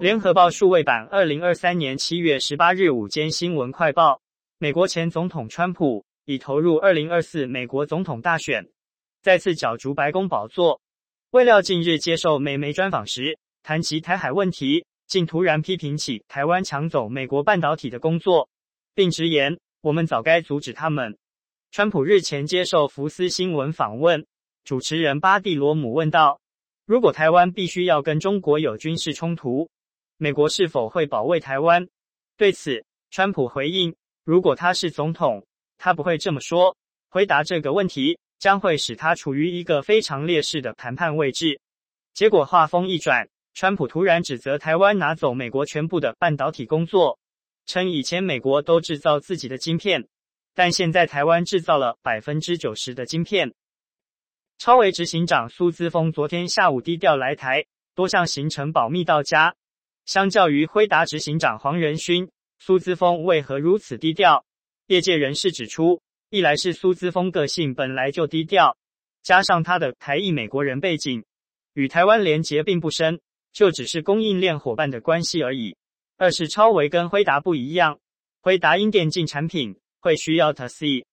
联合报数位版二零二三年七月十八日午间新闻快报：美国前总统川普已投入二零二四美国总统大选，再次角逐白宫宝座。未料近日接受美媒专访时，谈及台海问题，竟突然批评起台湾抢走美国半导体的工作，并直言：“我们早该阻止他们。”川普日前接受福斯新闻访问，主持人巴蒂罗姆问道：“如果台湾必须要跟中国有军事冲突，美国是否会保卫台湾？”对此，川普回应：“如果他是总统，他不会这么说。回答这个问题将会使他处于一个非常劣势的谈判位置。”结果话锋一转，川普突然指责台湾拿走美国全部的半导体工作，称以前美国都制造自己的晶片。但现在台湾制造了百分之九十的晶片。超微执行长苏姿丰昨天下午低调来台，多项行程保密到家。相较于辉达执行长黄仁勋，苏姿丰为何如此低调？业界人士指出，一来是苏姿丰个性本来就低调，加上他的台裔美国人背景，与台湾连结并不深，就只是供应链伙伴的关系而已；二是超维跟辉达不一样，辉达因电竞产品。会需要 TC，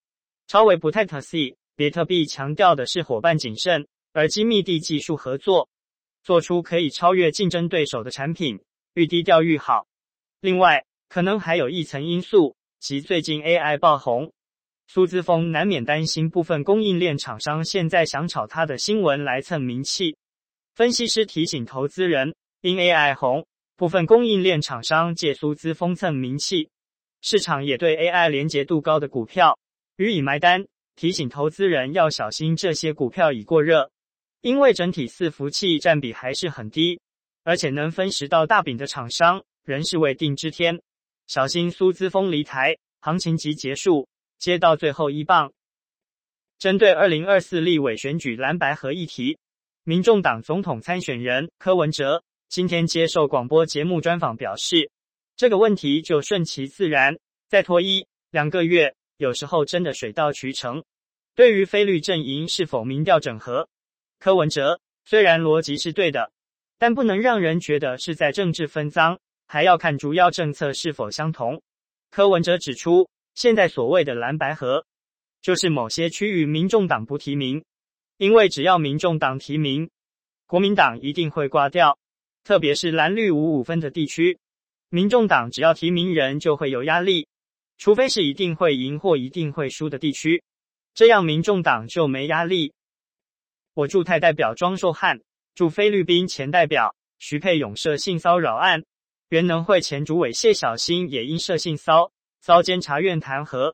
超维不太 TC，别特币强调的是伙伴谨慎，而精密地技术合作，做出可以超越竞争对手的产品，愈低调愈好。另外，可能还有一层因素，即最近 AI 爆红，苏姿丰难免担心部分供应链厂商现在想炒他的新闻来蹭名气。分析师提醒投资人，因 AI 红，部分供应链厂商借苏姿丰蹭名气。市场也对 AI 连结度高的股票予以买单，提醒投资人要小心这些股票已过热，因为整体伺服器占比还是很低，而且能分食到大饼的厂商仍是未定之天，小心苏姿丰离台，行情即结束，接到最后一棒。针对二零二四立委选举蓝白合议题，民众党总统参选人柯文哲今天接受广播节目专访表示。这个问题就顺其自然，再拖一两个月，有时候真的水到渠成。对于非绿阵营是否民调整合，柯文哲虽然逻辑是对的，但不能让人觉得是在政治分赃，还要看主要政策是否相同。柯文哲指出，现在所谓的蓝白合，就是某些区域民众党不提名，因为只要民众党提名，国民党一定会挂掉，特别是蓝绿五五分的地区。民众党只要提名人就会有压力，除非是一定会赢或一定会输的地区，这样民众党就没压力。我驻泰代表庄寿汉驻菲律宾前代表徐沛勇涉性骚扰案，原能会前主委谢小新也因涉性骚遭监察院弹劾。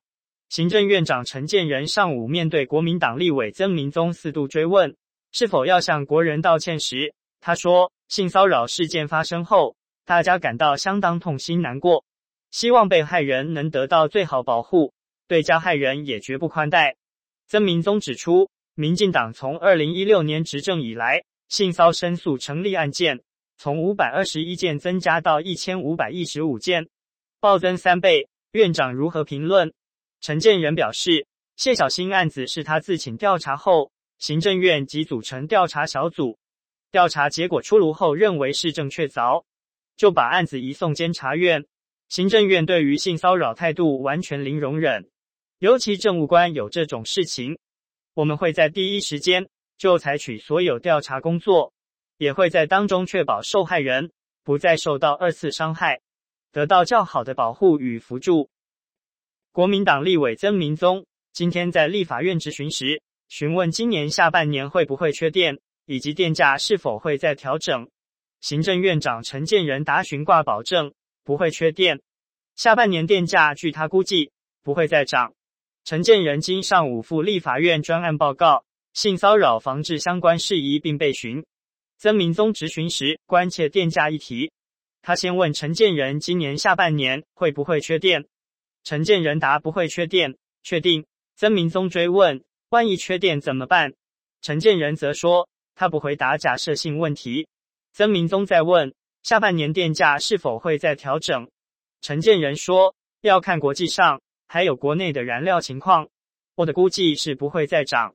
行政院长陈建仁上午面对国民党立委曾明宗四度追问是否要向国人道歉时，他说：性骚扰事件发生后。大家感到相当痛心难过，希望被害人能得到最好保护，对加害人也绝不宽待。曾明宗指出，民进党从二零一六年执政以来，性骚申诉成立案件从五百二十一件增加到一千五百一十五件，暴增三倍。院长如何评论？陈建仁表示，谢小新案子是他自请调查后，行政院即组成调查小组，调查结果出炉后，认为是正确凿。就把案子移送监察院，行政院对于性骚扰态度完全零容忍，尤其政务官有这种事情，我们会在第一时间就采取所有调查工作，也会在当中确保受害人不再受到二次伤害，得到较好的保护与扶助。国民党立委曾明宗今天在立法院质询时，询问今年下半年会不会缺电，以及电价是否会再调整。行政院长陈建仁答询挂保证不会缺电，下半年电价据他估计不会再涨。陈建仁今上午赴立法院专案报告性骚扰防治相关事宜，并备询。曾明宗质询时关切电价议题，他先问陈建仁今年下半年会不会缺电，陈建仁答不会缺电，确定。曾明宗追问万一缺电怎么办，陈建仁则说他不回答假设性问题。曾明宗再问：下半年电价是否会再调整？陈建仁说：要看国际上还有国内的燃料情况，我的估计是不会再涨。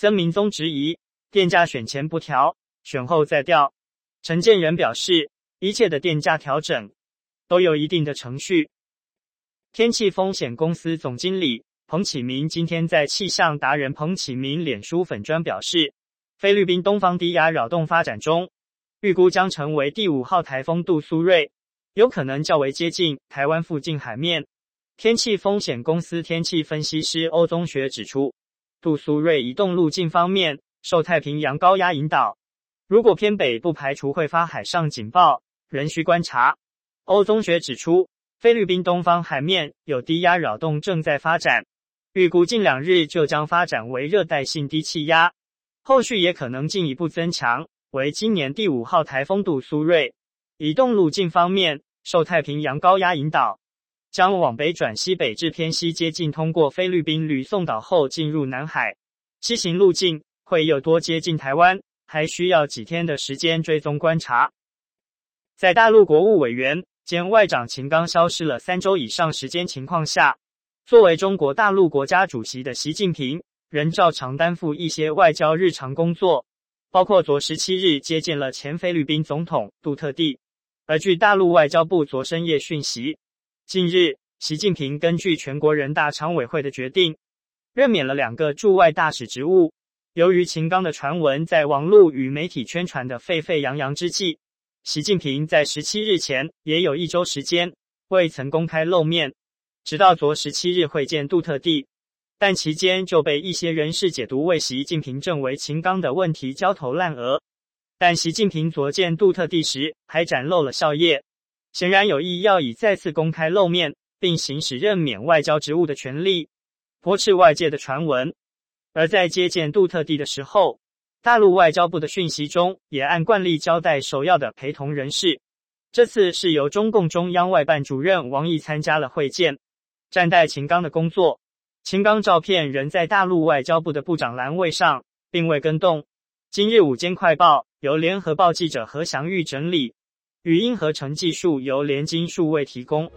曾明宗质疑：电价选前不调，选后再调。陈建仁表示：一切的电价调整都有一定的程序。天气风险公司总经理彭启明今天在气象达人彭启明脸书粉砖表示，菲律宾东方低压扰动发展中，预估将成为第五号台风杜苏芮，有可能较为接近台湾附近海面。天气风险公司天气分析师欧宗学指出，杜苏芮移动路径方面受太平洋高压引导，如果偏北，不排除会发海上警报，仍需观察。欧宗学指出，菲律宾东方海面有低压扰动正在发展，预估近两日就将发展为热带性低气压，后续也可能进一步增强为今年第五号台风杜苏芮。移动路径方面，受太平洋高压引导，将往北转西北至偏西接近通过菲律宾吕宋岛后进入南海，西行路径会有多接近台湾，还需要几天的时间追踪观察。在大陆国务委员。兼外长秦刚消失了三周以上时间情况下，作为中国大陆国家主席的习近平仍照常担负一些外交日常工作，包括昨十七日接见了前菲律宾总统杜特地。而据大陆外交部昨深夜讯息，近日习近平根据全国人大常委会的决定，任免了两个驻外大使职务。由于秦刚的传闻在网络与媒体宣传的沸沸扬扬之际。习近平在十七日前也有一周时间未曾公开露面，直到昨十七日会见杜特地，但期间就被一些人士解读为习近平正为秦刚的问题焦头烂额。但习近平昨见杜特地时还展露了笑靥，显然有意要以再次公开露面并行使任免外交职务的权利，驳斥外界的传闻。而在接见杜特地的时候，大陆外交部的讯息中也按惯例交代首要的陪同人士，这次是由中共中央外办主任王毅参加了会见，暂代秦刚的工作。秦刚照片仍在大陆外交部的部长栏位上，并未更动。今日午间快报由联合报记者何祥玉整理，语音合成技术由联金数位提供。